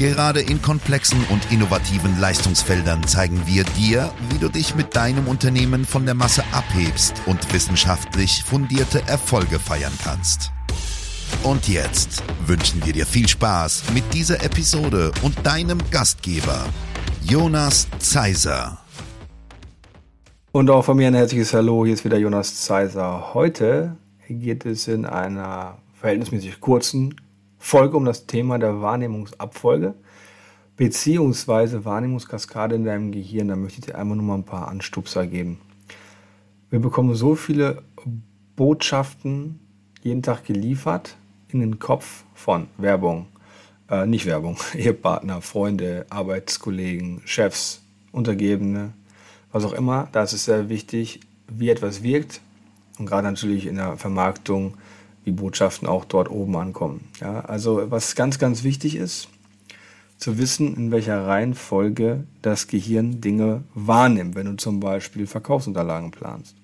Gerade in komplexen und innovativen Leistungsfeldern zeigen wir dir, wie du dich mit deinem Unternehmen von der Masse abhebst und wissenschaftlich fundierte Erfolge feiern kannst. Und jetzt wünschen wir dir viel Spaß mit dieser Episode und deinem Gastgeber, Jonas Zeiser. Und auch von mir ein herzliches Hallo, hier ist wieder Jonas Zeiser. Heute geht es in einer verhältnismäßig kurzen Folge um das Thema der Wahrnehmungsabfolge beziehungsweise Wahrnehmungskaskade in deinem Gehirn. Da möchte ich dir einmal nur mal ein paar Anstupser geben. Wir bekommen so viele Botschaften jeden Tag geliefert in den Kopf von Werbung, äh, nicht Werbung, Ehepartner, Freunde, Arbeitskollegen, Chefs, Untergebene, was auch immer. Da ist es sehr wichtig, wie etwas wirkt und gerade natürlich in der Vermarktung wie Botschaften auch dort oben ankommen. Ja, also was ganz, ganz wichtig ist, zu wissen, in welcher Reihenfolge das Gehirn Dinge wahrnimmt, wenn du zum Beispiel Verkaufsunterlagen planst.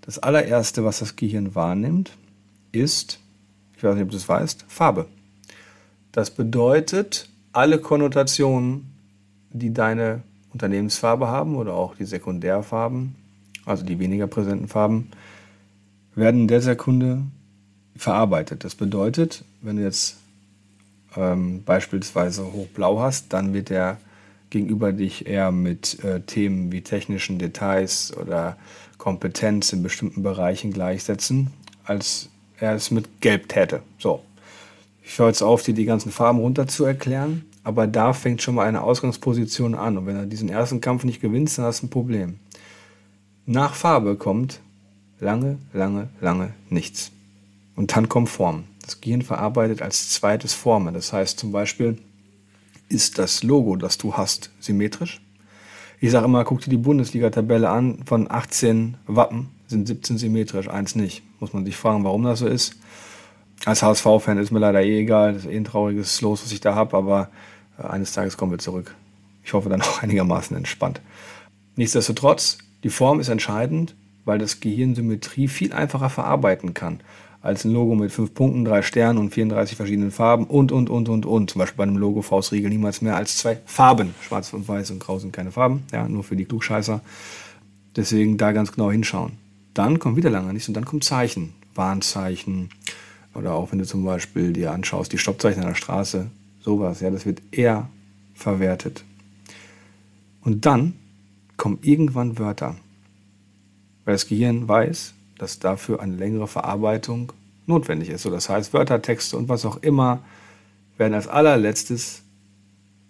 Das allererste, was das Gehirn wahrnimmt, ist, ich weiß nicht, ob du es weißt, Farbe. Das bedeutet, alle Konnotationen, die deine Unternehmensfarbe haben oder auch die Sekundärfarben, also die weniger präsenten Farben, werden in der Sekunde verarbeitet. Das bedeutet, wenn du jetzt ähm, beispielsweise hochblau hast, dann wird er gegenüber dich eher mit äh, Themen wie technischen Details oder Kompetenz in bestimmten Bereichen gleichsetzen, als er es mit Gelb täte. So. Ich höre jetzt auf, dir die ganzen Farben runter zu erklären, aber da fängt schon mal eine Ausgangsposition an. Und wenn er diesen ersten Kampf nicht gewinnt, dann hast du ein Problem. Nach Farbe kommt lange, lange, lange nichts. Und dann kommt Form. Das Gehirn verarbeitet als zweites Formen. Das heißt zum Beispiel, ist das Logo, das du hast, symmetrisch? Ich sage immer, guck dir die Bundesliga-Tabelle an. Von 18 Wappen sind 17 symmetrisch, eins nicht. Muss man sich fragen, warum das so ist. Als HSV-Fan ist mir leider eh egal. Das ist eh ein trauriges Los, was ich da habe. Aber äh, eines Tages kommen wir zurück. Ich hoffe dann auch einigermaßen entspannt. Nichtsdestotrotz, die Form ist entscheidend, weil das Gehirn Symmetrie viel einfacher verarbeiten kann als ein Logo mit fünf Punkten, drei Sternen und 34 verschiedenen Farben und, und, und, und, und. Zum Beispiel bei einem Logo Faustregel niemals mehr als zwei Farben. Schwarz und Weiß und Grau sind keine Farben, ja, nur für die Klugscheißer. Deswegen da ganz genau hinschauen. Dann kommt wieder lange nichts und dann kommt Zeichen, Warnzeichen oder auch wenn du zum Beispiel dir anschaust, die Stoppzeichen an der Straße, sowas, ja, das wird eher verwertet. Und dann kommen irgendwann Wörter, weil das Gehirn weiß, dass dafür eine längere Verarbeitung notwendig ist. So, das heißt, Wörter, Texte und was auch immer werden als allerletztes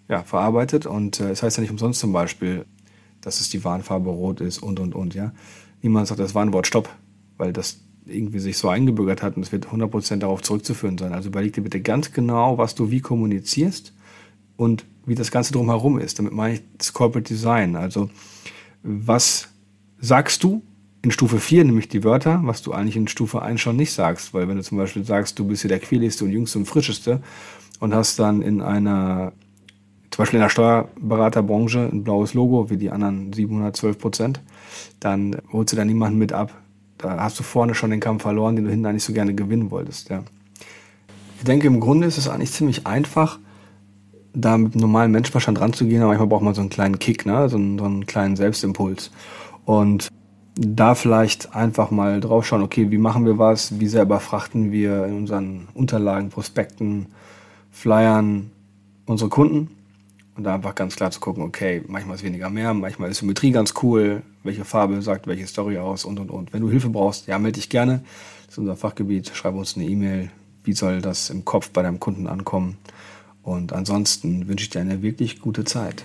ja, verarbeitet. Und äh, es äh, heißt ja nicht umsonst zum Beispiel, dass es die Warnfarbe rot ist und und und. Ja, niemand sagt das Warnwort Stopp, weil das irgendwie sich so eingebürgert hat und es wird 100% darauf zurückzuführen sein. Also überleg dir bitte ganz genau, was du wie kommunizierst und wie das Ganze drumherum ist. Damit meine ich das Corporate Design. Also was sagst du in Stufe 4 nämlich die Wörter, was du eigentlich in Stufe 1 schon nicht sagst. Weil wenn du zum Beispiel sagst, du bist hier der quäligste und jüngste und frischeste und hast dann in einer, zum Beispiel in der Steuerberaterbranche ein blaues Logo wie die anderen 712 Prozent, dann holst du da niemanden mit ab. Da hast du vorne schon den Kampf verloren, den du hinten eigentlich so gerne gewinnen wolltest. Ja. Ich denke, im Grunde ist es eigentlich ziemlich einfach, da mit einem normalen Menschenverstand ranzugehen, aber manchmal braucht man so einen kleinen Kick, ne? so, einen, so einen kleinen Selbstimpuls. Und da vielleicht einfach mal drauf schauen, okay, wie machen wir was, wie sehr überfrachten wir in unseren Unterlagen, Prospekten, Flyern unsere Kunden und da einfach ganz klar zu gucken, okay, manchmal ist weniger mehr, manchmal ist Symmetrie ganz cool, welche Farbe sagt welche Story aus und und und. Wenn du Hilfe brauchst, ja, melde dich gerne. Das ist unser Fachgebiet, schreib uns eine E-Mail, wie soll das im Kopf bei deinem Kunden ankommen. Und ansonsten wünsche ich dir eine wirklich gute Zeit.